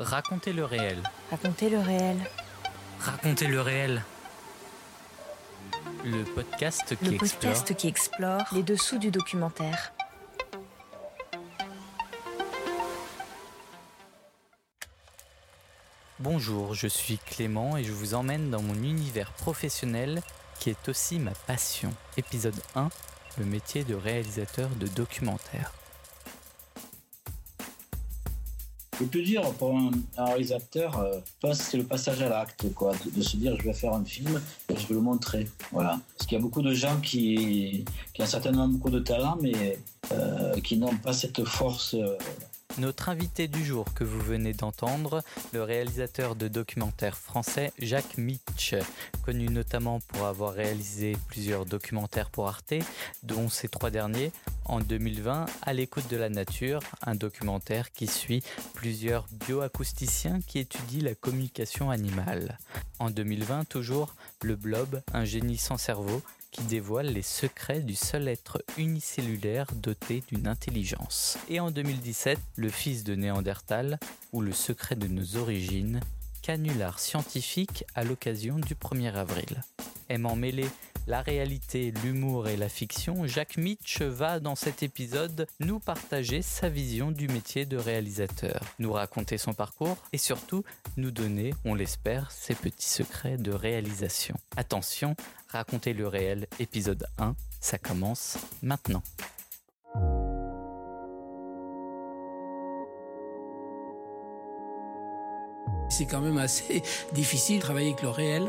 Racontez le réel. Racontez le réel. Racontez le réel. Le podcast qui Le explore podcast qui explore les dessous du documentaire. Bonjour, je suis Clément et je vous emmène dans mon univers professionnel qui est aussi ma passion. Épisode 1, le métier de réalisateur de documentaire. Le plus dur pour un, un réalisateur, euh, c'est le passage à l'acte, quoi, de, de se dire je vais faire un film et je vais le montrer, voilà. Parce qu'il y a beaucoup de gens qui, qui ont certainement beaucoup de talent, mais euh, qui n'ont pas cette force. euh, Notre invité du jour que vous venez d'entendre, le réalisateur de documentaires français Jacques Mitch, connu notamment pour avoir réalisé plusieurs documentaires pour Arte, dont ces trois derniers, en 2020, À l'écoute de la nature, un documentaire qui suit plusieurs bioacousticiens qui étudient la communication animale. En 2020, toujours, Le Blob, un génie sans cerveau, qui dévoile les secrets du seul être unicellulaire doté d'une intelligence. Et en 2017, Le fils de Néandertal, ou Le secret de nos origines, canular scientifique à l'occasion du 1er avril. Aimant mêler la réalité, l'humour et la fiction, Jacques Mitch va dans cet épisode nous partager sa vision du métier de réalisateur, nous raconter son parcours et surtout nous donner, on l'espère, ses petits secrets de réalisation. Attention, racontez le réel, épisode 1, ça commence maintenant. C'est quand même assez difficile de travailler avec le réel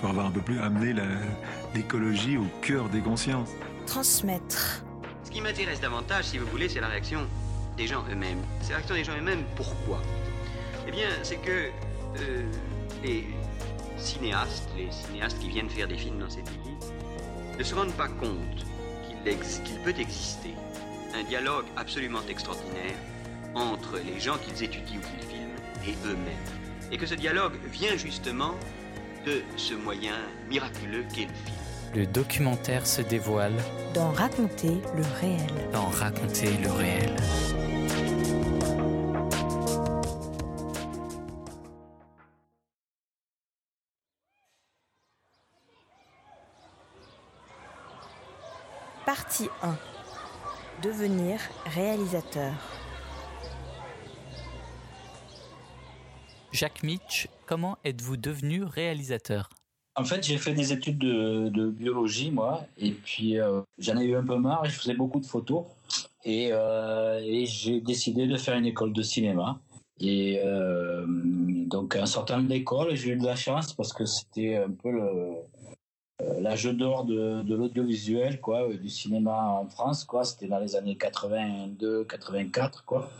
pour avoir un peu plus amené la- l'écologie au cœur des consciences. Transmettre. Ce qui m'intéresse davantage, si vous voulez, c'est la réaction des gens eux-mêmes. C'est la réaction des gens eux-mêmes. Pourquoi? Eh bien, c'est que euh, les cinéastes, les cinéastes qui viennent faire des films dans ces pays, ne se rendent pas compte qu'il ex- qu'il peut exister un dialogue absolument extraordinaire entre les gens qu'ils étudient ou qu'ils filment et eux-mêmes. Et que ce dialogue vient justement de ce moyen miraculeux qu'est le film. Le documentaire se dévoile Dans Raconter le réel. dans Raconter le réel. Partie 1. Devenir réalisateur. Jacques Mitch, comment êtes-vous devenu réalisateur? En fait, j'ai fait des études de, biologie, moi, et puis euh, j'en ai eu un peu marre, je faisais beaucoup de photos, et, euh, j'ai décidé de faire une école de cinéma. Et euh, donc, en sortant de l'école, j'ai eu de la chance parce que c'était un peu l'âge d'or de, de l'audiovisuel, quoi, du cinéma en France, quoi. C'était dans les années 82, 84, quoi.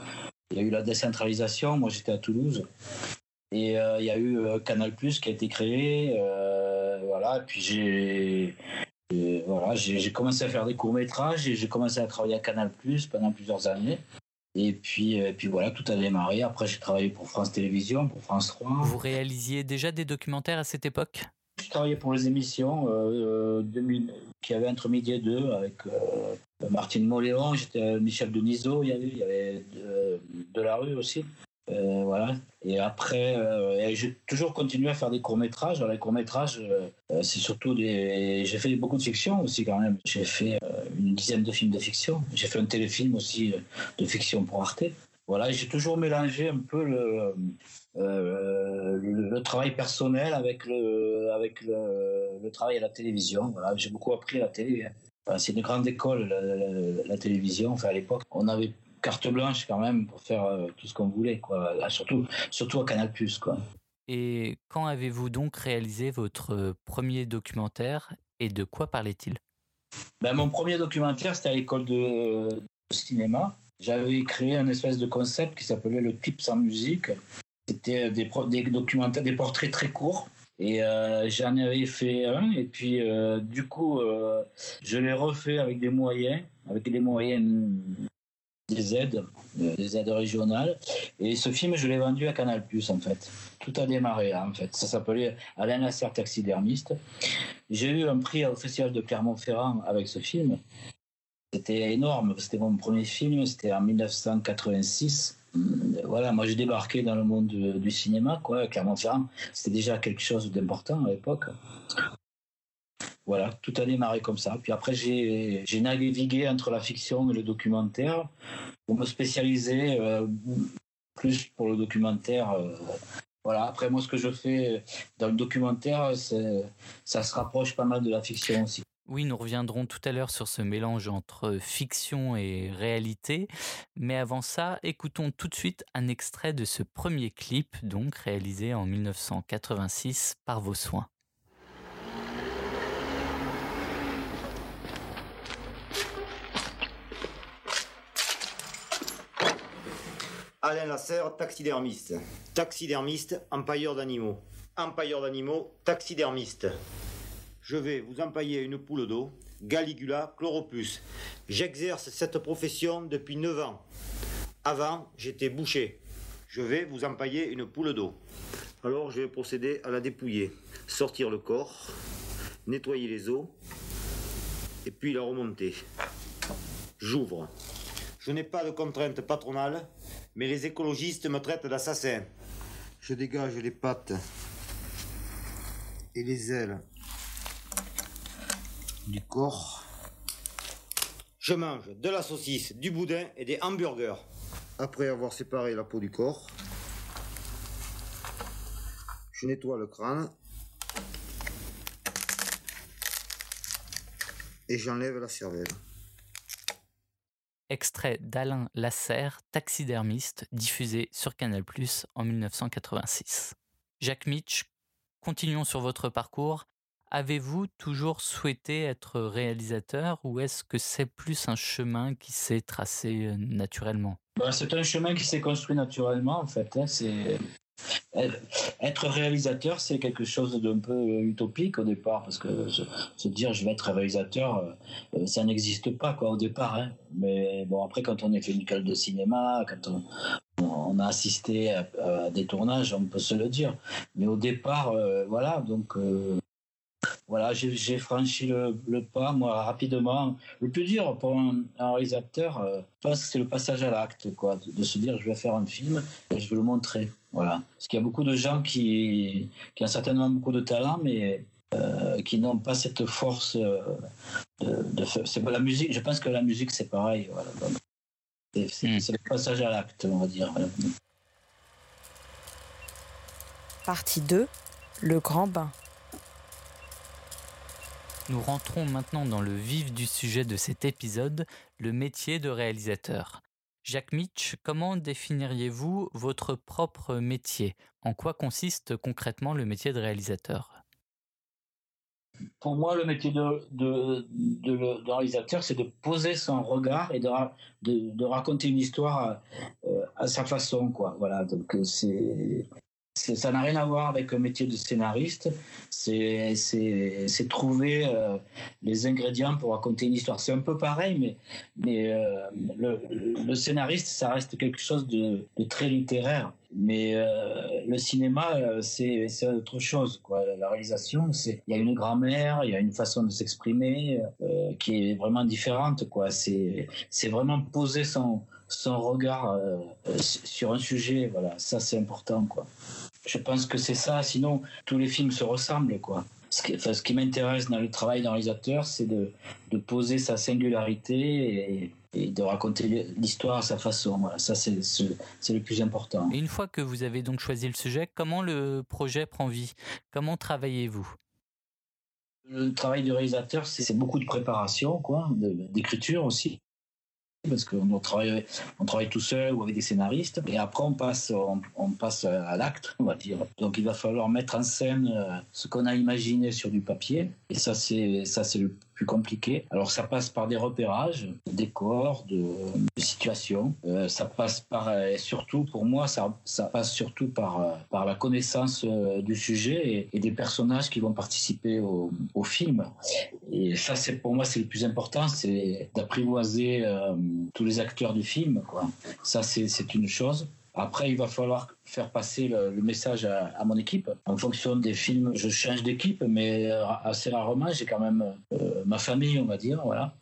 Il y a eu la décentralisation. Moi, j'étais à Toulouse. Et euh, il y a eu euh, Canal Plus qui a été créé. euh, voilà. Et puis j'ai. Voilà, j'ai commencé à faire des courts-métrages et j'ai commencé à travailler à Canal Plus pendant plusieurs années. Et puis, euh, puis voilà, tout a démarré. Après, j'ai travaillé pour France Télévisions, pour France 3. Vous réalisiez déjà des documentaires à cette époque? Je travaillais pour les émissions euh, euh, 2000 qui avaient entre midi et deux avec Martine Moléon, j'étais Michel Denisot, il y avait, il y avait de, de la rue aussi. Euh, voilà. Et après, euh, j'ai toujours continué à faire des courts-métrages. Alors, les courts-métrages, euh, c'est surtout des. J'ai fait beaucoup de fiction aussi, quand même. J'ai fait une dizaine de films de fiction. J'ai fait un téléfilm aussi de fiction pour Arte. Voilà, j'ai toujours mélangé un peu le, le, travail personnel avec le, avec le, travail à la télévision. Voilà, j'ai beaucoup appris à la télé. C'est une grande école, la, télévision. Enfin, à l'époque, on avait carte blanche quand même pour faire euh, tout ce qu'on voulait, quoi. surtout, surtout à Canal+, quoi. Et quand avez-vous donc réalisé votre premier documentaire et de quoi parlait-il? Ben, Mon premier documentaire, c'était à l'école de, cinéma. J'avais créé un espèce de concept qui s'appelait le clip sans musique. C'était des, des, documentaires, des portraits très courts. Et euh, j'en avais fait un. Et puis, euh, du coup, euh, je l'ai refait avec des moyens, avec des moyens, des aides, des aides régionales. Et ce film, je l'ai vendu à Canal+, en fait. Tout a démarré, en fait. Ça s'appelait Alain Lasserre, taxidermiste. J'ai eu un prix au Festival de Clermont-Ferrand avec ce film. C'était énorme. C'était mon premier film. C'était en 1986. Voilà, moi j'ai débarqué dans le monde du, cinéma, quoi. Clermont-Ferrand, c'était déjà quelque chose d'important à l'époque. Voilà, tout a démarré comme ça. Puis après, j'ai navigué entre la fiction et le documentaire pour me spécialiser euh, plus pour le documentaire. Euh, voilà, après, moi, ce que je fais dans le documentaire, ça se rapproche pas mal de la fiction aussi. Oui, nous reviendrons tout à l'heure sur ce mélange entre fiction et réalité. Mais avant ça, écoutons tout de suite un extrait de ce premier clip, donc réalisé en 1986 par vos soins. Alain Lasserre, taxidermiste. Taxidermiste, empailleur d'animaux. Empailleur d'animaux, taxidermiste. Je vais vous empailler une poule d'eau, Galigula chloropus. J'exerce cette profession depuis 9 ans. Avant, j'étais boucher. Je vais vous empailler une poule d'eau. Alors, je vais procéder à la dépouiller. Sortir le corps, nettoyer les os, et puis la remonter. J'ouvre. Je n'ai pas de contrainte patronale, mais les écologistes me traitent d'assassin. Je dégage les pattes et les ailes du corps. Je mange de la saucisse, du boudin et des hamburgers. Après avoir séparé la peau du corps, je nettoie le crâne et j'enlève la cervelle. Extrait d'Alain Lasserre, taxidermiste, diffusé sur Canal en 1986. Jacques Mitch, continuons sur votre parcours. Avez-vous toujours souhaité être réalisateur ou est-ce que c'est plus un chemin qui s'est tracé euh, naturellement? Bah, C'est un chemin qui s'est construit naturellement en fait. Hein. C'est être réalisateur, c'est quelque chose d'un peu utopique au départ, parce que se, dire je vais être réalisateur, euh, ça n'existe pas quoi au départ. Hein. Mais bon, après, quand on est fait une école de cinéma, quand on, a assisté à, des tournages, on peut se le dire. Mais au départ, euh, voilà, donc voilà, j'ai franchi le, pas, moi, rapidement. Le plus dur pour un, réalisateur, euh, pense que c'est le passage à l'acte, quoi, de, se dire je vais faire un film et je vais le montrer. Voilà. Parce qu'il y a beaucoup de gens qui, qui ont certainement beaucoup de talent, mais euh, qui n'ont pas cette force euh, de, de C'est la musique. Je pense que la musique, c'est pareil. Voilà. Hmm. C'est le passage à l'acte, on va dire. Partie 2, le grand bain. Nous rentrons maintenant dans le vif du sujet de cet épisode, le métier de réalisateur. Jacques Mitch, comment définiriez-vous votre propre métier? En quoi consiste concrètement le métier de réalisateur? Pour moi, le métier de, réalisateur, c'est de poser son regard et de, raconter une histoire euh, à, sa façon. Voilà, donc euh, c'est ça n'a rien à voir avec le métier de scénariste. C'est trouver euh, les ingrédients pour raconter une histoire. C'est un peu pareil, mais, euh, le, scénariste, ça reste quelque chose de, très littéraire. Mais euh, le cinéma, c'est autre chose. La réalisation, il y a une grammaire, il y a une façon de s'exprimer qui est vraiment différente. C'est vraiment poser son, regard sur un sujet. Voilà, ça c'est important. Je pense que c'est ça. Sinon, tous les films se ressemblent, quoi. Ce qui, ce qui m'intéresse dans le travail d'un réalisateur, c'est de, de, poser sa singularité et, et de raconter l'histoire à sa façon. Voilà, ça, c'est le plus important. Et une fois que vous avez donc choisi le sujet, comment le projet prend vie? Comment travaillez-vous? Le travail du réalisateur, c'est beaucoup de préparation, quoi, d'écriture aussi parce qu'on travaille, tout seul ou avec des scénaristes. Et après, on passe, on, passe à l'acte, on va dire. Donc, il va falloir mettre en scène euh, ce qu'on a imaginé sur du papier. Et ça, c'est ça, c'est le plus compliqué. Alors ça passe par des repérages, de décors, de, situations. Euh, ça passe par, et surtout pour moi, ça, ça passe surtout par, euh, par la connaissance euh, du sujet et, des personnages qui vont participer au film. Et ça, c'est pour moi, c'est le plus important, c'est d'apprivoiser tous les acteurs du film. Quoi. Ça, c'est une chose. Après, il va falloir faire passer le, message à, mon équipe. En fonction des films, je change d'équipe, mais assez rarement, j'ai quand même euh, ma famille, on va dire, voilà.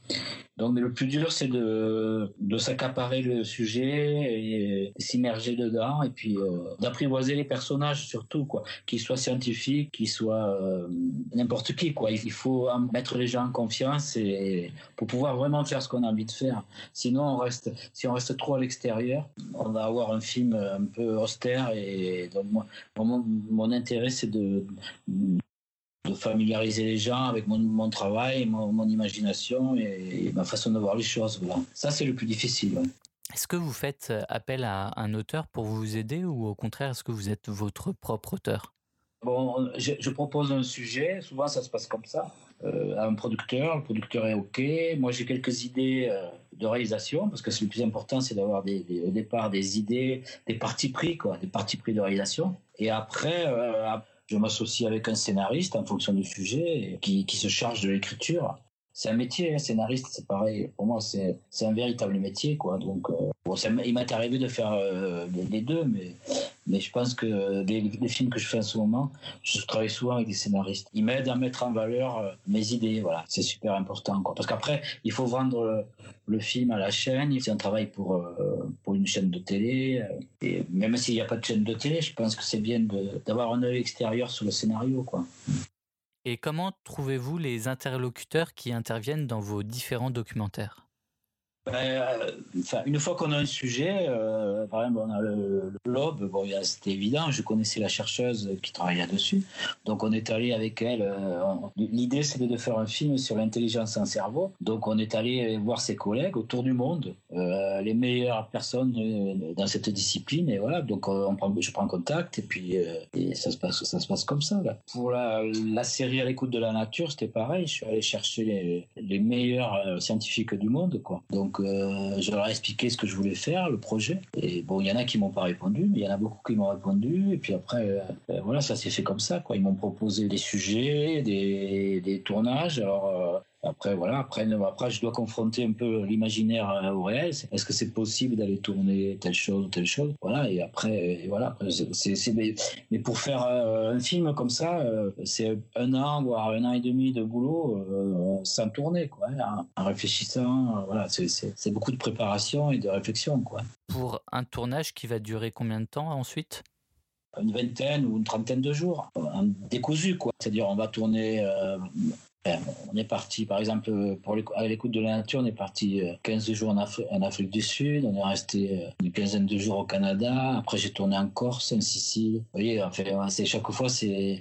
Donc, le plus dur, c'est de, de s'accaparer le sujet et, s'immerger dedans et puis euh, d'apprivoiser les personnages surtout, quoi. Qu'ils soient scientifiques, qu'ils soient euh, n'importe qui, quoi. Il faut mettre les gens en confiance et pour pouvoir vraiment faire ce qu'on a envie de faire. Sinon, on reste, si on reste trop à l'extérieur, on va avoir un film un peu austère et donc, moi, mon, mon intérêt, c'est de, de familiariser les gens avec mon, mon travail, mon, mon imagination et, ma façon de voir les choses. Voilà. Ça, c'est le plus difficile. Est-ce que vous faites appel à un auteur pour vous aider ou au contraire, est-ce que vous êtes votre propre auteur? Bon, je, je, propose un sujet, souvent ça se passe comme ça, euh, à un producteur, le producteur est OK. Moi, j'ai quelques idées euh, de réalisation, parce que le plus important, c'est d'avoir des, au départ des idées, des partis pris, quoi, des partis pris de réalisation. Et après, euh, je m'associe avec un scénariste en fonction du sujet qui, qui se charge de l'écriture. C'est un métier, un scénariste, c'est pareil. Pour moi, c'est un véritable métier, quoi. Donc, bon, il m'est arrivé de faire les deux, mais mais je pense que les, films que je fais en ce moment, je travaille souvent avec des scénaristes. Ils m'aident à mettre en valeur euh, mes idées. Voilà, c'est super important. Parce qu'après, il faut vendre le, film à la chaîne. C'est un travail pour, euh, pour une chaîne de télé. Euh, et même s'il n'y a pas de chaîne de télé, je pense que c'est bien d'avoir un œil extérieur sur le scénario. Et comment trouvez-vous les interlocuteurs qui interviennent dans vos différents documentaires? Ben, euh, une fois qu'on a un sujet, euh, par exemple, on a le, lobe, bon, c'était évident, je connaissais la chercheuse qui travaillait dessus, donc on est allé avec elle. Euh, l'idée, c'était de faire un film sur l'intelligence en cerveau, donc on est allé voir ses collègues autour du monde, les meilleures personnes dans cette discipline, et voilà, donc je prends contact, et puis ça, se passe, comme ça. Pour la, la série à l'écoute de la nature, c'était pareil, je suis allé chercher les, les meilleurs scientifiques du monde, quoi. Donc, euh, je leur ai expliqué ce que je voulais faire, le projet. Et bon, il y en a qui m'ont pas répondu, mais il y en a beaucoup qui m'ont répondu. Et puis après, euh, euh, voilà, ça s'est fait comme ça. Quoi. Ils m'ont proposé des sujets, des, des tournages. Alors, après, voilà, après, après, je dois confronter un peu l'imaginaire euh, au réel. Est-ce que c'est possible d'aller tourner telle chose ou telle chose? Voilà, et après, voilà, c'est, mais, pour faire euh, un film comme ça, euh, c'est un an, voire un an et demi de boulot sans tourner, quoi, hein, en, réfléchissant. voilà, c'est, beaucoup de préparation et de réflexion, quoi. Pour un tournage qui va durer combien de temps ensuite? Une vingtaine ou une trentaine de jours, décousu quoi. C'est-à-dire on va tourner on est parti, par exemple, pour à l'écoute de la nature, on est parti 15 euh, jours en, Afrique du Sud, on est resté euh, une quinzaine de jours au Canada, après j'ai tourné en Corse, en Sicile. Vous voyez, c'est chaque fois,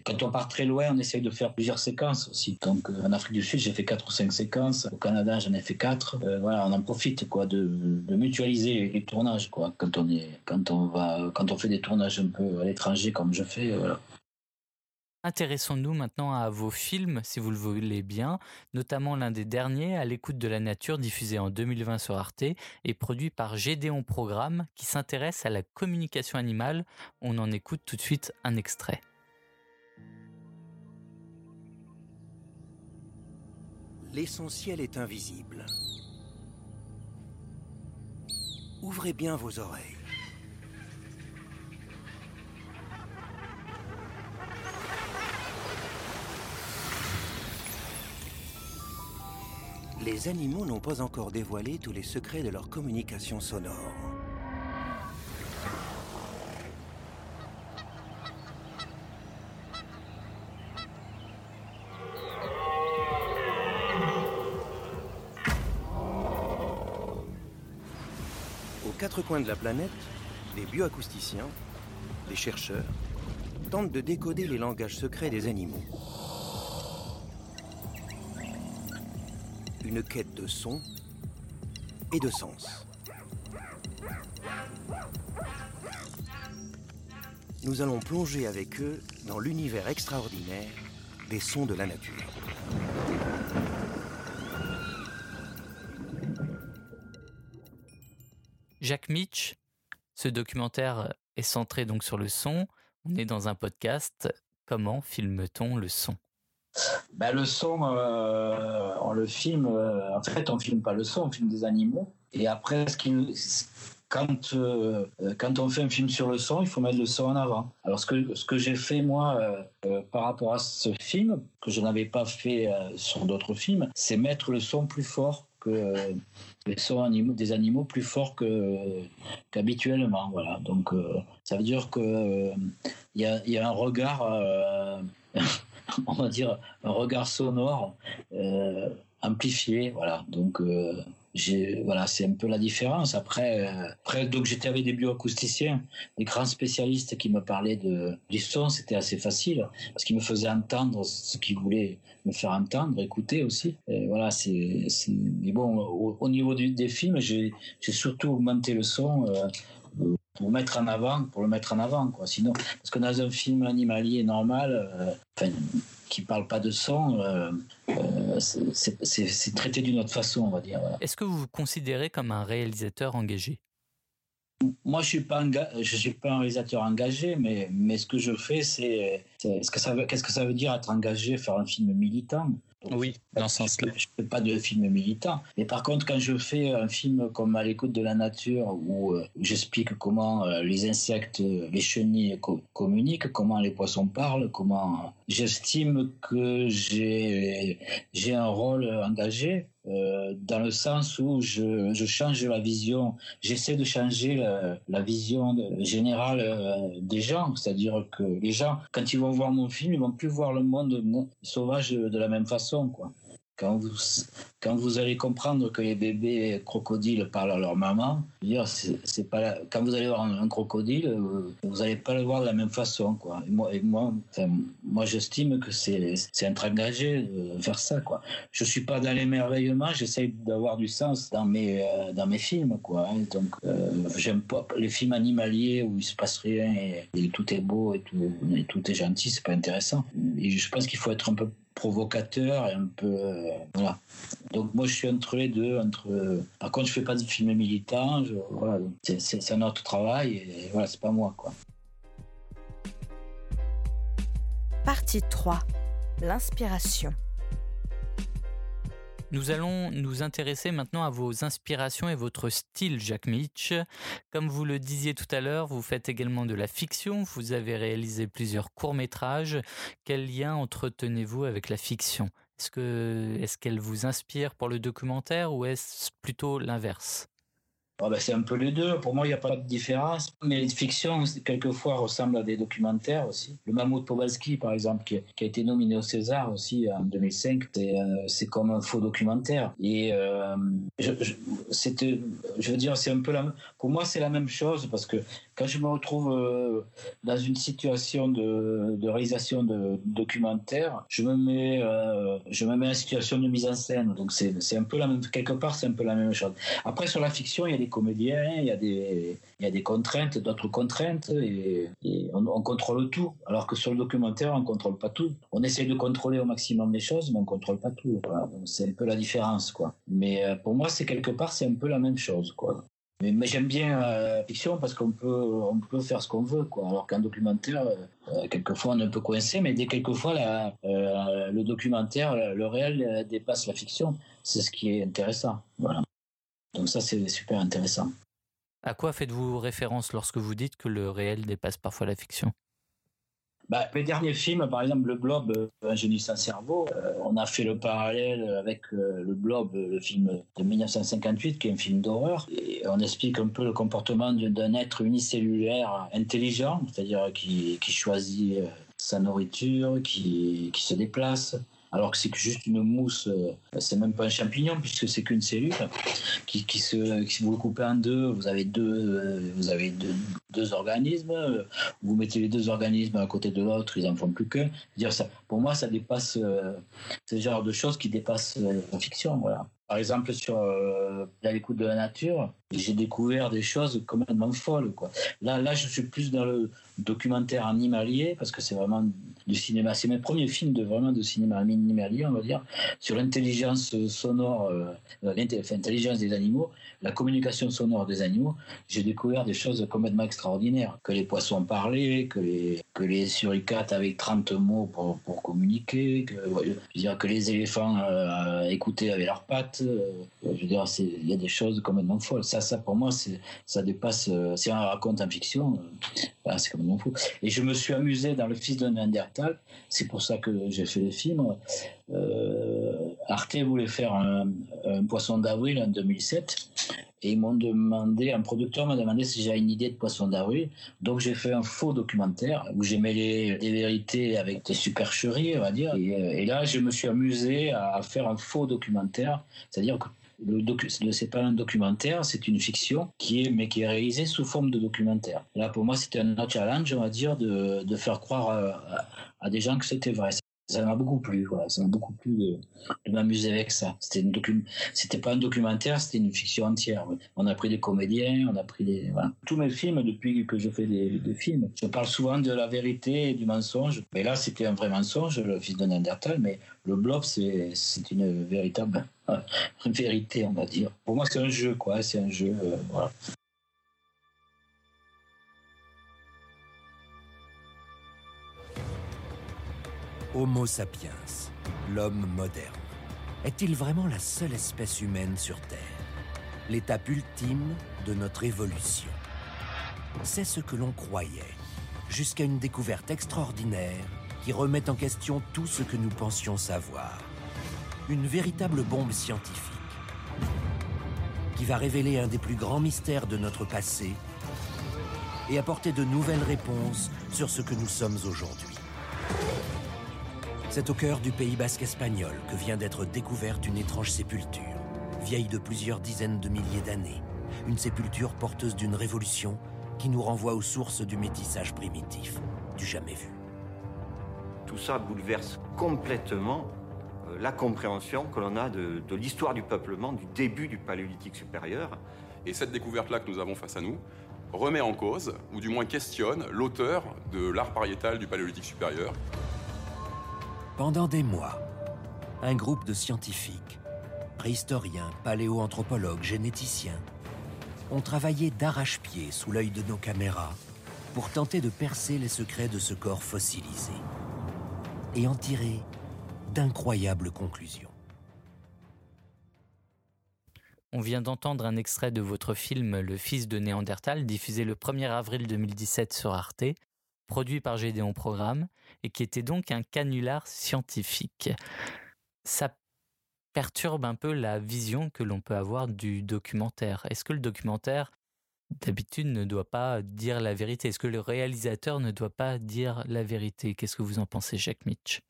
quand on part très loin, on essaye de faire plusieurs séquences aussi. Donc euh, en Afrique du Sud, j'ai fait 4 ou 5 séquences, au Canada, j'en ai fait 4. voilà, on en profite quoi, de, mutualiser les tournages quoi, quand on est, quand on va, quand on fait des tournages un peu à l'étranger comme je fais. Voilà. Intéressons-nous maintenant à vos films, si vous le voulez bien, notamment l'un des derniers, À l'écoute de la nature, diffusé en 2020 sur Arte et produit par Gédéon Programme, qui s'intéresse à la communication animale. On en écoute tout de suite un extrait. L'essentiel est invisible. Ouvrez bien vos oreilles. Les animaux n'ont pas encore dévoilé tous les secrets de leur communication sonore. quatre coins de la planète, des bioacousticiens, des chercheurs, tentent de décoder les langages secrets des animaux. Une quête de son et de sens. Nous allons plonger avec eux dans l'univers extraordinaire des sons de la nature. Jacques Mitch, ce documentaire est centré donc sur le son. On est dans un podcast. Comment filme-t-on le son? Ben, Le son, euh, on le filme. Euh, en fait, on filme pas le son, on filme des animaux. Et après, ce qui, quand, euh, quand on fait un film sur le son, il faut mettre le son en avant. Alors ce que, ce que j'ai fait moi par rapport à ce film, que je n'avais pas fait sur d'autres films, c'est mettre le son plus fort que les sons des animaux plus forts qu'habituellement. voilà. Donc ça veut dire que il y, a, y, a, un regard, on va dire un regard sonore amplifié. Voilà. Donc voilà, c'est un peu la différence. Après, euh, après donc j'étais avec des bioacousticiens, des grands spécialistes qui me parlaient de, du son, c'était assez facile parce qu'ils me faisaient entendre ce qu'ils voulaient me faire entendre, écouter aussi. voilà, c'est, mais bon, au, niveau des films, j'ai, surtout augmenté le son. Pour mettre en avant, pour le mettre en avant, quoi. Sinon, parce que dans un film animalier normal, euh, qui parle pas de son, euh, euh, c'est traité d'une autre façon, on va dire. Est-ce que vous vous considérez comme un réalisateur engagé? Moi, je suis pas je suis pas un réalisateur engagé, mais mais ce que je fais, c'est ce que ça veut, qu'est-ce que ça veut dire être engagé, faire un film militant? Oui, dans ce sens-là. Je ne fais pas de film militant. Mais par contre, quand je fais un film comme À l'écoute de la nature, où euh, j'explique comment euh, les insectes, les chenilles communiquent, comment les poissons parlent, comment j'estime que j'ai un rôle engagé, euh, dans le sens où je, change la vision, j'essaie de changer la, vision générale des gens, c'est-à-dire que les gens, quand ils vont voir mon film, ils vont plus voir le monde sauvage de la même façon, quoi. Quand vous, quand vous allez comprendre que les bébés crocodiles parlent à leur maman, c'est pas quand vous allez voir un, crocodile, euh, vous n'allez pas le voir de la même façon, quoi. Moi, moi, moi, j'estime que c'est être engagé de faire ça, quoi. Je suis pas dans l'émerveillement, j'essaie d'avoir du sens dans mes euh, dans mes films, quoi. Hein. Donc, euh, j'aime pas les films animaliers où il se passe rien et, tout est beau et tout, et tout est gentil, c'est pas intéressant. Je pense qu'il faut être un peu provocateur et un peu euh, voilà. Donc moi je suis entre les deux entre par contre je fais pas de film militant voilà c'est un autre travail et voilà c'est pas moi quoi. Partie 3 l'inspiration nous allons nous intéresser maintenant à vos inspirations et votre style, Jacques Mitch. Comme vous le disiez tout à l'heure, vous faites également de la fiction, vous avez réalisé plusieurs courts-métrages. Quel lien entretenez-vous avec la fiction? Est-ce que est-ce qu'elle vous inspire pour le documentaire ou est-ce plutôt l'inverse? Ah ben, c'est un peu les deux. Pour moi, il n'y a pas de différence. Mais les fictions, quelquefois, ressemblent à des documentaires aussi. Le Mammouth Powalski, par exemple, qui, a été nominé au César aussi en 2005, euh, c'est comme un faux documentaire. Et euh, je, je veux dire, c'est un peu la, pour moi, c'est la même chose parce que quand je me retrouve euh, dans une situation de, de réalisation de documentaire, je me mets, je me mets en situation de mise en scène. Donc c'est un peu la même, quelque part, c'est un peu la même chose. Après, sur la fiction, il y a des comédiens, il y a des, il y a des contraintes, d'autres contraintes, et, on, contrôle tout. Alors que sur le documentaire, on contrôle pas tout. On essaie de contrôler au maximum les choses, mais on contrôle pas tout. C'est un peu la différence, quoi. Mais euh, pour moi, c'est quelque part, c'est un peu la même chose, quoi. Mais, j'aime bien la fiction parce qu'on peut, on peut faire ce qu'on veut. Alors qu'un documentaire, euh, quelquefois on est un peu coincé, mais dès quelquefois la, euh, le documentaire, le réel dépasse la fiction. C'est ce qui est intéressant. Voilà. Donc ça, c'est super intéressant. À quoi faites-vous référence lorsque vous dites que le réel dépasse parfois la fiction? Bah, les derniers films, par exemple Le Blob, euh, Un génie sans cerveau, euh, on a fait le parallèle avec euh, Le Blob, le film de 1958, qui est un film d'horreur. Et on explique un peu le comportement d'un être unicellulaire intelligent, c'est-à-dire qui, qui, choisit sa nourriture, qui, qui se déplace, alors que c'est juste une mousse, euh, c'est même pas un champignon puisque c'est qu'une cellule qui, qui se, si vous le coupez en deux, vous avez deux, euh, vous avez deux, organismes, vous mettez les deux organismes à côté de l'autre, ils en font plus qu'un. Dire ça, pour moi, ça dépasse, ce genre de choses qui dépassent la fiction, voilà. Par exemple, sur euh, l'écoute de la nature, j'ai découvert des choses complètement folles. Quoi. Là, là, je suis plus dans le documentaire animalier parce que c'est vraiment du cinéma. C'est mes premiers films de vraiment de cinéma animalier, on va dire, sur l'intelligence sonore, euh, l'intelligence des animaux, la communication sonore des animaux. J'ai découvert des choses complètement extraordinaires. Que les poissons parlaient, que les, que les suricates avaient 30 mots pour, pour communiquer, que, je veux dire, que les éléphants euh, écoutaient avec leurs pattes. Euh, je veux dire, il y a des choses complètement folles. Ça, ça pour moi, ça dépasse. Euh, si on raconte en fiction, c'est complètement fou. Et je me suis amusé dans Le Fils d'un C'est pour ça que j'ai fait le film. Arte voulait faire un, poisson d'avril en 2007 et ils m'ont demandé, un producteur m'a demandé si j'avais une idée de poisson d'avril. Donc j'ai fait un faux documentaire où j'ai mêlé des vérités avec des supercheries, on va dire. Et, euh, là, je me suis amusé à faire un faux documentaire. C'est-à-dire que le c'est pas un documentaire, c'est une fiction qui est, mais qui est réalisée sous forme de documentaire. Là, pour moi, c'était un challenge, on va dire, de, de faire croire à, à des gens que c'était vrai ça m'a beaucoup plu, voilà. ça m'a beaucoup plu de, m'amuser avec ça. C'était une docu c'était pas un documentaire, c'était une fiction entière. On a pris des comédiens, on a pris des, voilà. Tous mes films, depuis que je fais des, films, je parle souvent de la vérité et du mensonge. Mais là, c'était un vrai mensonge, le fils de Neandertal, mais le blob, c'est, c'est une véritable vérité, on va dire. Pour moi, c'est un jeu, quoi. C'est un jeu, euh, voilà. Homo sapiens, l'homme moderne, est-il vraiment la seule espèce humaine sur Terre? L'étape ultime de notre évolution. C'est ce que l'on croyait, jusqu'à une découverte extraordinaire qui remet en question tout ce que nous pensions savoir. Une véritable bombe scientifique qui va révéler un des plus grands mystères de notre passé et apporter de nouvelles réponses sur ce que nous sommes aujourd'hui. C'est au cœur du Pays basque espagnol que vient d'être découverte une étrange sépulture, vieille de plusieurs dizaines de milliers d'années. Une sépulture porteuse d'une révolution qui nous renvoie aux sources du métissage primitif, du jamais vu. Tout ça bouleverse complètement euh, la compréhension que l'on a de, de l'histoire du peuplement du début du paléolithique supérieur. Et cette découverte-là que nous avons face à nous remet en cause, ou du moins questionne, l'auteur de l'art pariétal du paléolithique supérieur. Pendant des mois, un groupe de scientifiques, préhistoriens, paléoanthropologues, généticiens, ont travaillé d'arrache-pied sous l'œil de nos caméras pour tenter de percer les secrets de ce corps fossilisé et en tirer d'incroyables conclusions. On vient d'entendre un extrait de votre film Le Fils de Néandertal, diffusé le 1er avril 2017 sur Arte produit par Gédéon Programme, et qui était donc un canular scientifique. Ça perturbe un peu la vision que l'on peut avoir du documentaire. Est-ce que le documentaire, d'habitude, ne doit pas dire la vérité? Est-ce que le réalisateur ne doit pas dire la vérité? Qu'est-ce que vous en pensez, Jacques Mitch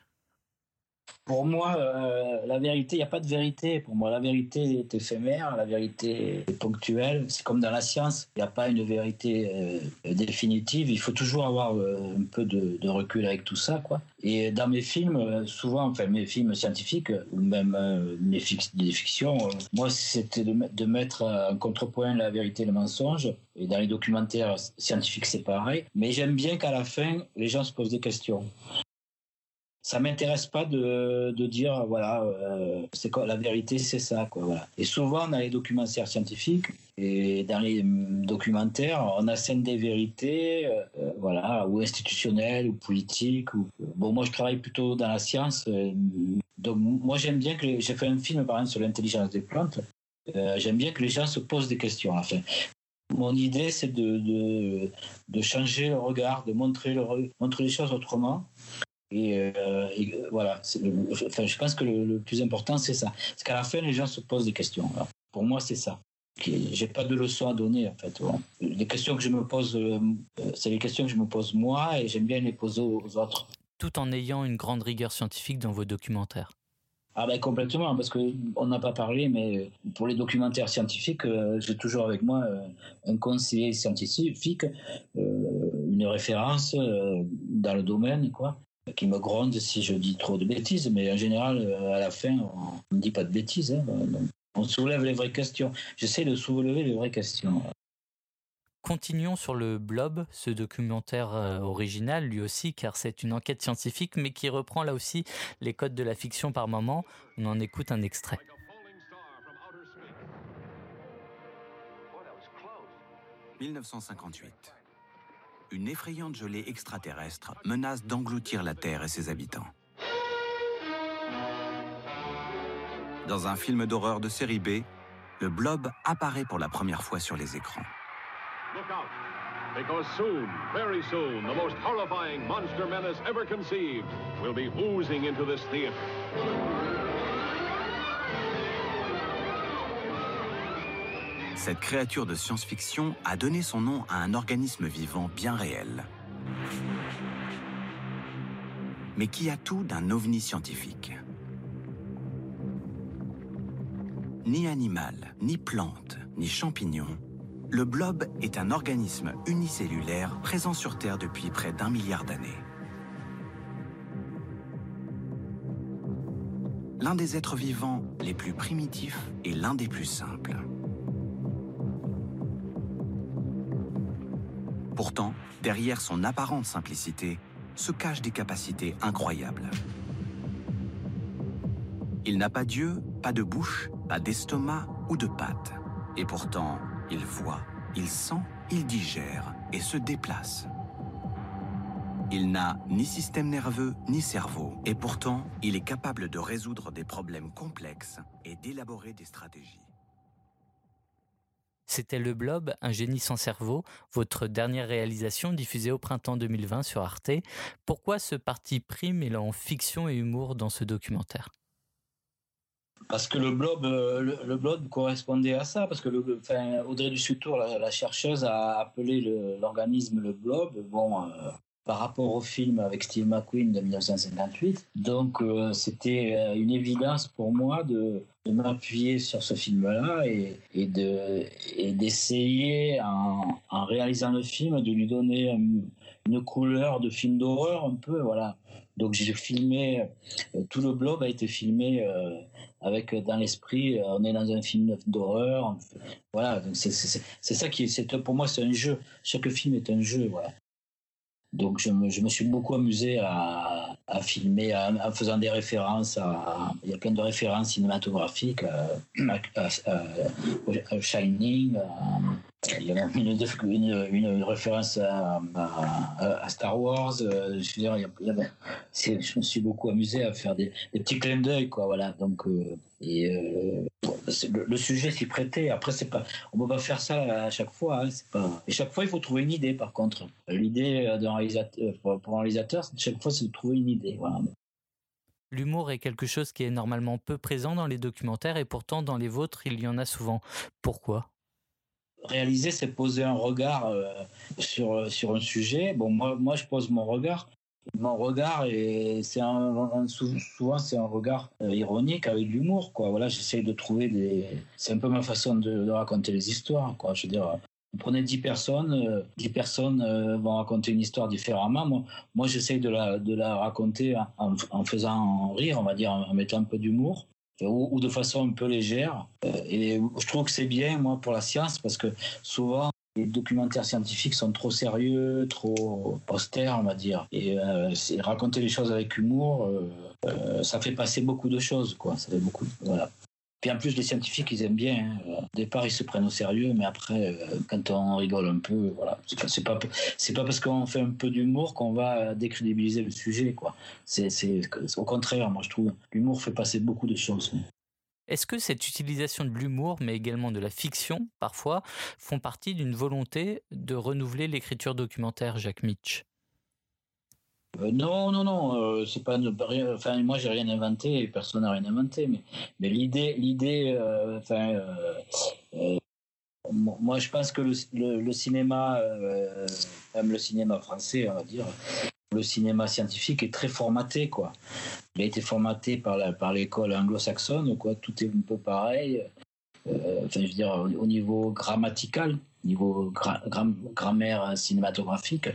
pour moi, euh, la vérité, il n'y a pas de vérité. Pour moi, la vérité est éphémère, la vérité est ponctuelle. C'est comme dans la science, il n'y a pas une vérité euh, définitive. Il faut toujours avoir euh, un peu de, recul avec tout ça. Quoi. Et dans mes films, souvent, enfin mes films scientifiques, ou même mes des fictions, moi, c'était de, de, mettre en contrepoint la vérité et le mensonge. Et dans les documentaires scientifiques, c'est pareil. Mais j'aime bien qu'à la fin, les gens se posent des questions ça m'intéresse pas de, de, dire voilà euh, c'est quoi la vérité c'est ça quoi voilà. Et souvent dans les documentaires scientifiques et dans les documentaires on assène des vérités euh, euh, voilà ou institutionnelles ou politiques ou bon moi je travaille plutôt dans la science donc moi j'aime bien que j'ai fait un film par exemple sur l'intelligence des plantes j'aime bien que les gens se posent des questions enfin mon idée, c'est de, de, de, changer le regard, de montrer, le, montrer les choses autrement et, euh, voilà, enfin, je pense que le, plus important, c'est ça. Parce qu'à la fin, les gens se posent des questions. pour moi, c'est ça. J'ai pas de leçon à donner, en fait. Les questions que je me pose, euh, c'est les questions que je me pose moi et j'aime bien les poser aux autres. tout en ayant une grande rigueur scientifique dans vos documentaires. Ah ben complètement, parce qu'on n'a pas parlé, mais pour les documentaires scientifiques, euh, j'ai toujours avec moi euh, un conseiller scientifique, euh, une référence dans le domaine, quoi, qui me gronde si je dis trop de bêtises, mais en général, à la fin, on ne dit pas de bêtises. Hein, on soulève les vraies questions. J'essaie de soulever les vraies questions. Continuons sur le Blob, ce documentaire euh, original lui aussi, car c'est une enquête scientifique, mais qui reprend là aussi les codes de la fiction par moment. On en écoute un extrait. 1958. Une effrayante gelée extraterrestre menace d'engloutir la Terre et ses habitants. Dans un film d'horreur de série B, le blob apparaît pour la première fois sur les écrans. Look out, because soon, very soon, the most horrifying monster menace ever conceived will be oozing into this theater. Cette créature de science-fiction a donné son nom à un organisme vivant bien réel. Mais qui a tout d'un ovni scientifique. Ni animal, ni plante, ni champignon le blob est un organisme unicellulaire présent sur Terre depuis près d'un milliard d'années. L'un des êtres vivants les plus primitifs et l'un des plus simples. Pourtant, derrière son apparente simplicité, se cachent des capacités incroyables. Il n'a pas d'yeux, pas de bouche, pas d'estomac ou de pattes. Et pourtant, il voit, il sent, il digère et se déplace. Il n'a ni système nerveux ni cerveau, et pourtant, il est capable de résoudre des problèmes complexes et d'élaborer des stratégies. C'était Le Blob, un génie sans cerveau, votre dernière réalisation diffusée au printemps 2020 sur Arte. Pourquoi ce parti pris mêlant fiction et humour dans ce documentaire? Parce que le blob, euh, le, blob correspondait à ça, parce que Audrey Dussutour, la, la chercheuse, a appelé l'organisme le, blob, bon, euh, par rapport au film avec Steve McQueen de 1958. Donc euh, c'était une évidence pour moi de, m'appuyer sur ce film-là et, et d'essayer, en, en, réalisant le film, de lui donner une couleur de film d'horreur un peu, voilà. Donc j'ai filmé, tout le blob a été filmé avec euh, dans l'esprit, euh, on est dans un film d'horreur. Voilà, c'est ça qui est, pour moi, c'est un jeu. Chaque film est un jeu, voilà. Donc je me, suis beaucoup amusé à, filmer en faisant des références. À, il y a plein de références cinématographiques à Shining, il y a une, une, référence à, Star Wars. Euh, je, me suis beaucoup amusé à faire des, petits clins d'œil. Donc, euh, euh, le, sujet s'y prêtait. Après, c'est pas, on peut pas faire ça à chaque fois. Hein, chaque fois, il faut trouver une idée. Par contre, l'idée d'un réalisateur, pour un réalisateur, chaque fois, c'est de trouver une idée. L'humour est quelque chose qui est normalement peu présent dans les documentaires et pourtant dans les vôtres, il y en a souvent. Pourquoi? Réaliser, c'est poser un regard euh, sur, sur un sujet. Bon, moi, moi, je pose mon regard. Mon regard, et c'est un, souvent, c'est un regard euh, ironique avec l'humour, quoi. Voilà, j'essaie de trouver des. C'est un peu ma façon de, raconter les histoires, quoi. Je veux dire, vous prenez 10 personnes, 10 euh, personnes vont raconter une histoire différemment. Moi, moi j'essaie de la, de la raconter en, en, faisant rire, on va dire, en mettant un peu d'humour ou, de façon un peu légère. Euh, et je trouve que c'est bien, moi, pour la science, parce que souvent, les documentaires scientifiques sont trop sérieux, trop austères, on va dire. Et euh, raconter les choses avec humour, euh, ça fait passer beaucoup de choses, quoi. Ça fait beaucoup. Voilà. Puis en plus, les scientifiques, ils aiment bien. Hein. Au départ, ils se prennent au sérieux, mais après, euh, quand on rigole un peu, voilà, c'est pas, parce qu'on fait un peu d'humour qu'on va décrédibiliser le sujet, quoi. C'est, au contraire, moi, je trouve, l'humour fait passer beaucoup de choses. Est-ce que cette utilisation de l'humour, mais également de la fiction, parfois, font partie d'une volonté de renouveler l'écriture documentaire, Jacques Mitch euh, non, non, non, euh, c'est pas. Enfin, moi, j'ai rien inventé, personne n'a rien inventé, mais, l'idée, l'idée, euh, enfin, moi, je pense que le, cinéma, même le cinéma français, on va dire, le cinéma scientifique est très formaté, quoi. Il a été formaté par la, par l'école anglo-saxonne, quoi. Tout est un peu pareil. Euh, je veux dire, au niveau grammatical, niveau grammaire cinématographique,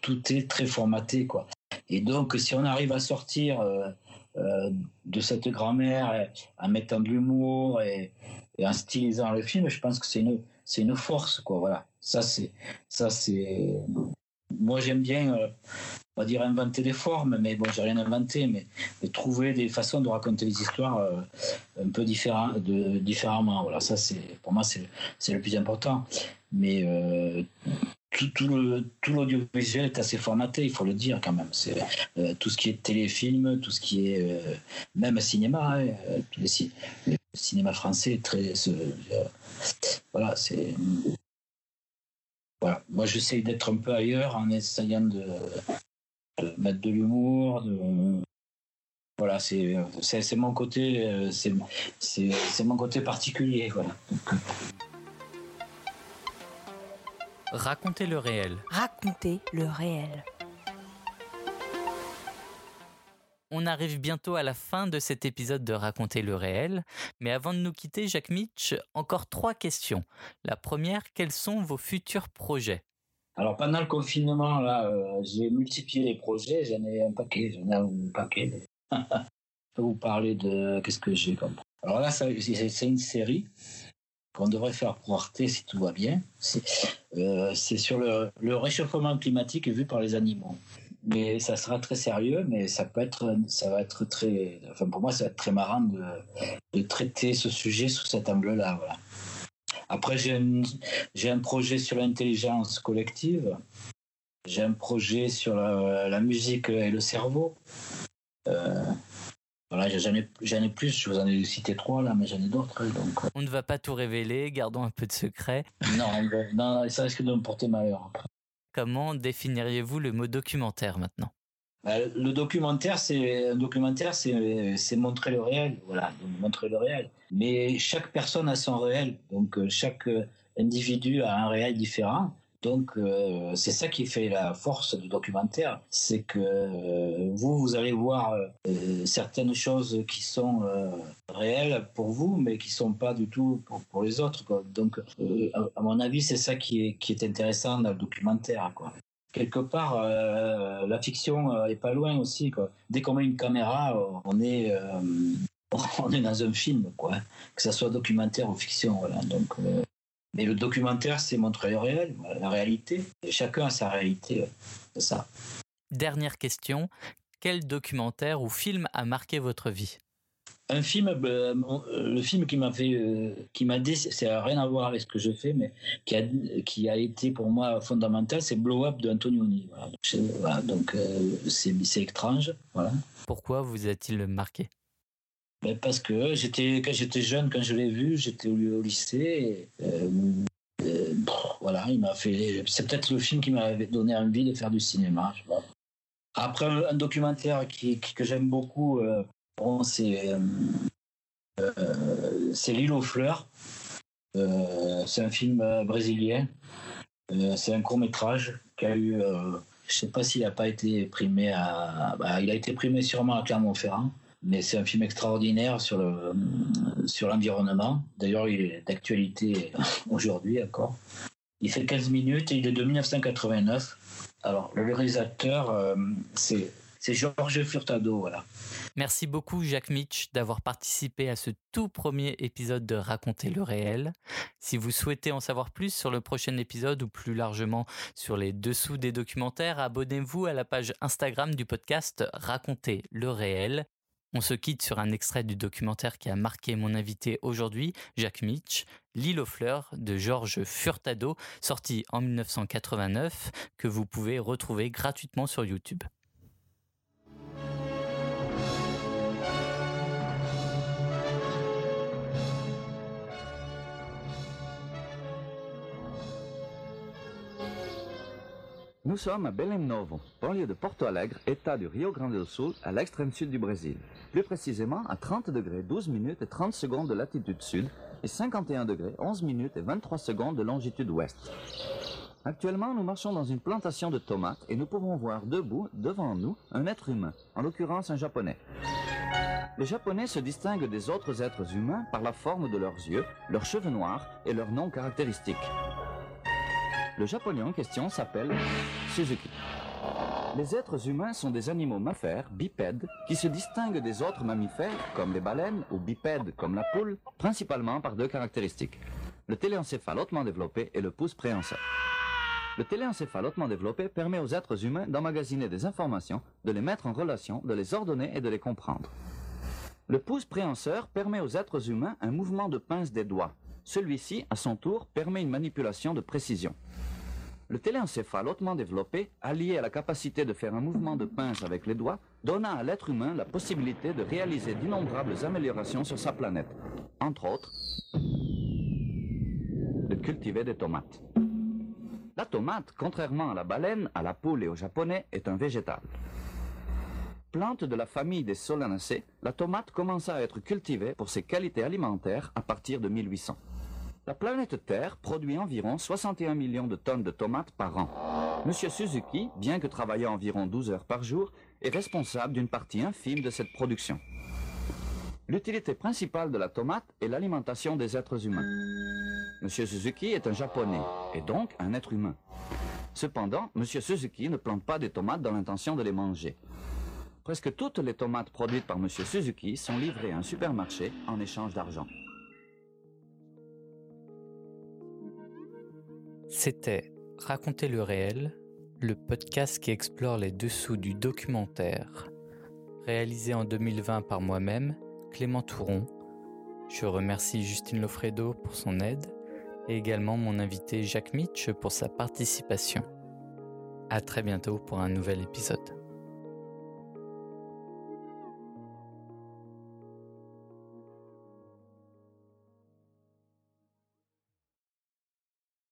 tout est très formaté, quoi. Et donc, si on arrive à sortir euh, euh, de cette grammaire en mettant de l'humour et, et, en stylisant le film, je pense que c'est une, c'est une force, quoi. Voilà. Ça, c'est, ça, c'est. Moi, j'aime bien, euh, on va dire, inventer des formes, mais bon, j'ai rien inventé, mais, trouver des façons de raconter les histoires un peu de, différemment. Voilà, ça, c'est, pour moi, c'est, le plus important. Mais tout, tout, tout l'audiovisuel est assez formaté, il faut le dire quand même. C'est tout ce qui est téléfilm, tout ce qui est même cinéma, hein, le cinéma français très. voilà, c'est voilà. Moi, j'essaye d'être un peu ailleurs en essayant de, mettre de l'humour. Voilà, c'est, mon côté, euh, c'est, mon côté particulier. Voilà. Racontez le réel. Racontez le réel. On arrive bientôt à la fin de cet épisode de Raconter le réel, mais avant de nous quitter, Jacques Mitch, encore trois questions. La première, quels sont vos futurs projets? Alors pendant le confinement, là, euh, j'ai multiplié les projets, j'en ai un paquet, j'en ai un paquet. je peux vous parler de qu'est-ce que j'ai comme. Alors là, c'est une série qu'on devrait faire pour Arte si tout va bien. C'est euh, sur le, réchauffement climatique vu par les animaux mais ça sera très sérieux, mais ça peut être, va être très, enfin pour moi, ça va être très marrant de, traiter ce sujet sous cet angle-là. Voilà. Après, j'ai un, projet sur l'intelligence collective. J'ai un projet sur la, la, musique et le cerveau. Euh, voilà, j'en ai, plus, je vous en ai cité trois là, mais j'en ai d'autres. Donc... Euh. On ne va pas tout révéler, gardons un peu de secret. non, non ça risque de me porter malheur. Comment définiriez-vous le mot documentaire maintenant? Bah, le documentaire, c'est un documentaire, c'est montrer le réel, voilà, montrer le réel. Mais chaque personne a son réel, donc euh, chaque individu a un réel différent. Donc euh, c'est ça qui fait la force du documentaire, c'est que euh, vous, vous allez voir euh, certaines choses qui sont réelles pour vous, mais qui sont pas du tout pour, les autres. Donc à, mon avis, c'est ça qui est, qui est intéressant dans le documentaire. Quelque part, la fiction est pas loin aussi. Dès qu'on met une caméra, on est, on est dans un film, quoi. Que ça soit documentaire ou fiction, voilà. Donc, mais le documentaire, c'est montrer le réel, la réalité. chacun a sa réalité, c'est ça. Dernière question. Quel documentaire ou film a marqué votre vie? Un film, ben, le film qui m'a fait, euh, qui m'a dit, c'est rien à voir avec ce que je fais, mais qui a, qui a été pour moi fondamental, c'est Blow Up de Antonioni. Voilà. donc euh, c'est étrange. Voilà. Pourquoi vous a-t-il marqué? Ben, parce que j'étais quand j'étais jeune, quand je l'ai vu, j'étais au, lycée. Euh, euh, voilà, il m'a fait. C'est peut-être le film qui m'avait donné envie de faire du cinéma. Après, un, documentaire que j'aime beaucoup, euh, c'est L'île aux fleurs. c'est un film brésilien. c'est un court métrage qui a eu. je sais pas s'il n'a pas été primé. Bah, il a été primé sûrement à Clermont-Ferrand mais c'est un film extraordinaire sur le sur l'environnement. D'ailleurs, il est d'actualité aujourd'hui encore. Il fait 15 minutes et il est de 1989. Alors, le réalisateur, euh, c'est Georges Furtado, voilà. Merci beaucoup Jacques Mitch d'avoir participé à ce tout premier épisode de Raconter le réel. Si vous souhaitez en savoir plus sur le prochain épisode ou plus largement sur les dessous des documentaires, abonnez-vous à la page Instagram du podcast Raconter le réel on se quitte sur un extrait du documentaire qui a marqué mon invité aujourd'hui, Jacques Mitch, L'île aux fleurs de Georges Furtado, sorti en 1989, que vous pouvez retrouver gratuitement sur YouTube. Nous sommes à Belém Novo, banlieue de Porto Alegre, état du Rio Grande do Sul, à l'extrême sud du Brésil. Plus précisément à 30 degrés 12 minutes et 30 secondes de latitude sud et 51 degrés 11 minutes et 23 secondes de longitude ouest. Actuellement, nous marchons dans une plantation de tomates et nous pouvons voir debout, devant nous, un être humain, en l'occurrence un japonais. Les japonais se distinguent des autres êtres humains par la forme de leurs yeux, leurs cheveux noirs et leurs noms caractéristiques. Le japonais en question s'appelle Suzuki. Les êtres humains sont des animaux mammifères, bipèdes, qui se distinguent des autres mammifères, comme les baleines, ou bipèdes, comme la poule, principalement par deux caractéristiques. Le téléencéphale hautement développé et le pouce préhensile. Le téléencéphale hautement développé permet aux êtres humains d'emmagasiner des informations, de les mettre en relation, de les ordonner et de les comprendre. Le pouce préhenseur permet aux êtres humains un mouvement de pince des doigts. Celui-ci, à son tour, permet une manipulation de précision. Le téléencéphale hautement développé, allié à la capacité de faire un mouvement de pince avec les doigts, donna à l'être humain la possibilité de réaliser d'innombrables améliorations sur sa planète. Entre autres, de cultiver des tomates. La tomate, contrairement à la baleine, à la poule et au japonais, est un végétal. Plante de la famille des solanacées, la tomate commença à être cultivée pour ses qualités alimentaires à partir de 1800. La planète Terre produit environ 61 millions de tonnes de tomates par an. Monsieur Suzuki, bien que travaillant environ 12 heures par jour, est responsable d'une partie infime de cette production. L'utilité principale de la tomate est l'alimentation des êtres humains. Monsieur Suzuki est un japonais, et donc un être humain. Cependant, Monsieur Suzuki ne plante pas des tomates dans l'intention de les manger. Presque toutes les tomates produites par Monsieur Suzuki sont livrées à un supermarché en échange d'argent. C'était Raconter le réel, le podcast qui explore les dessous du documentaire. Réalisé en 2020 par moi-même, Clément Touron. Je remercie Justine Lofredo pour son aide et également mon invité Jacques Mitch pour sa participation. À très bientôt pour un nouvel épisode.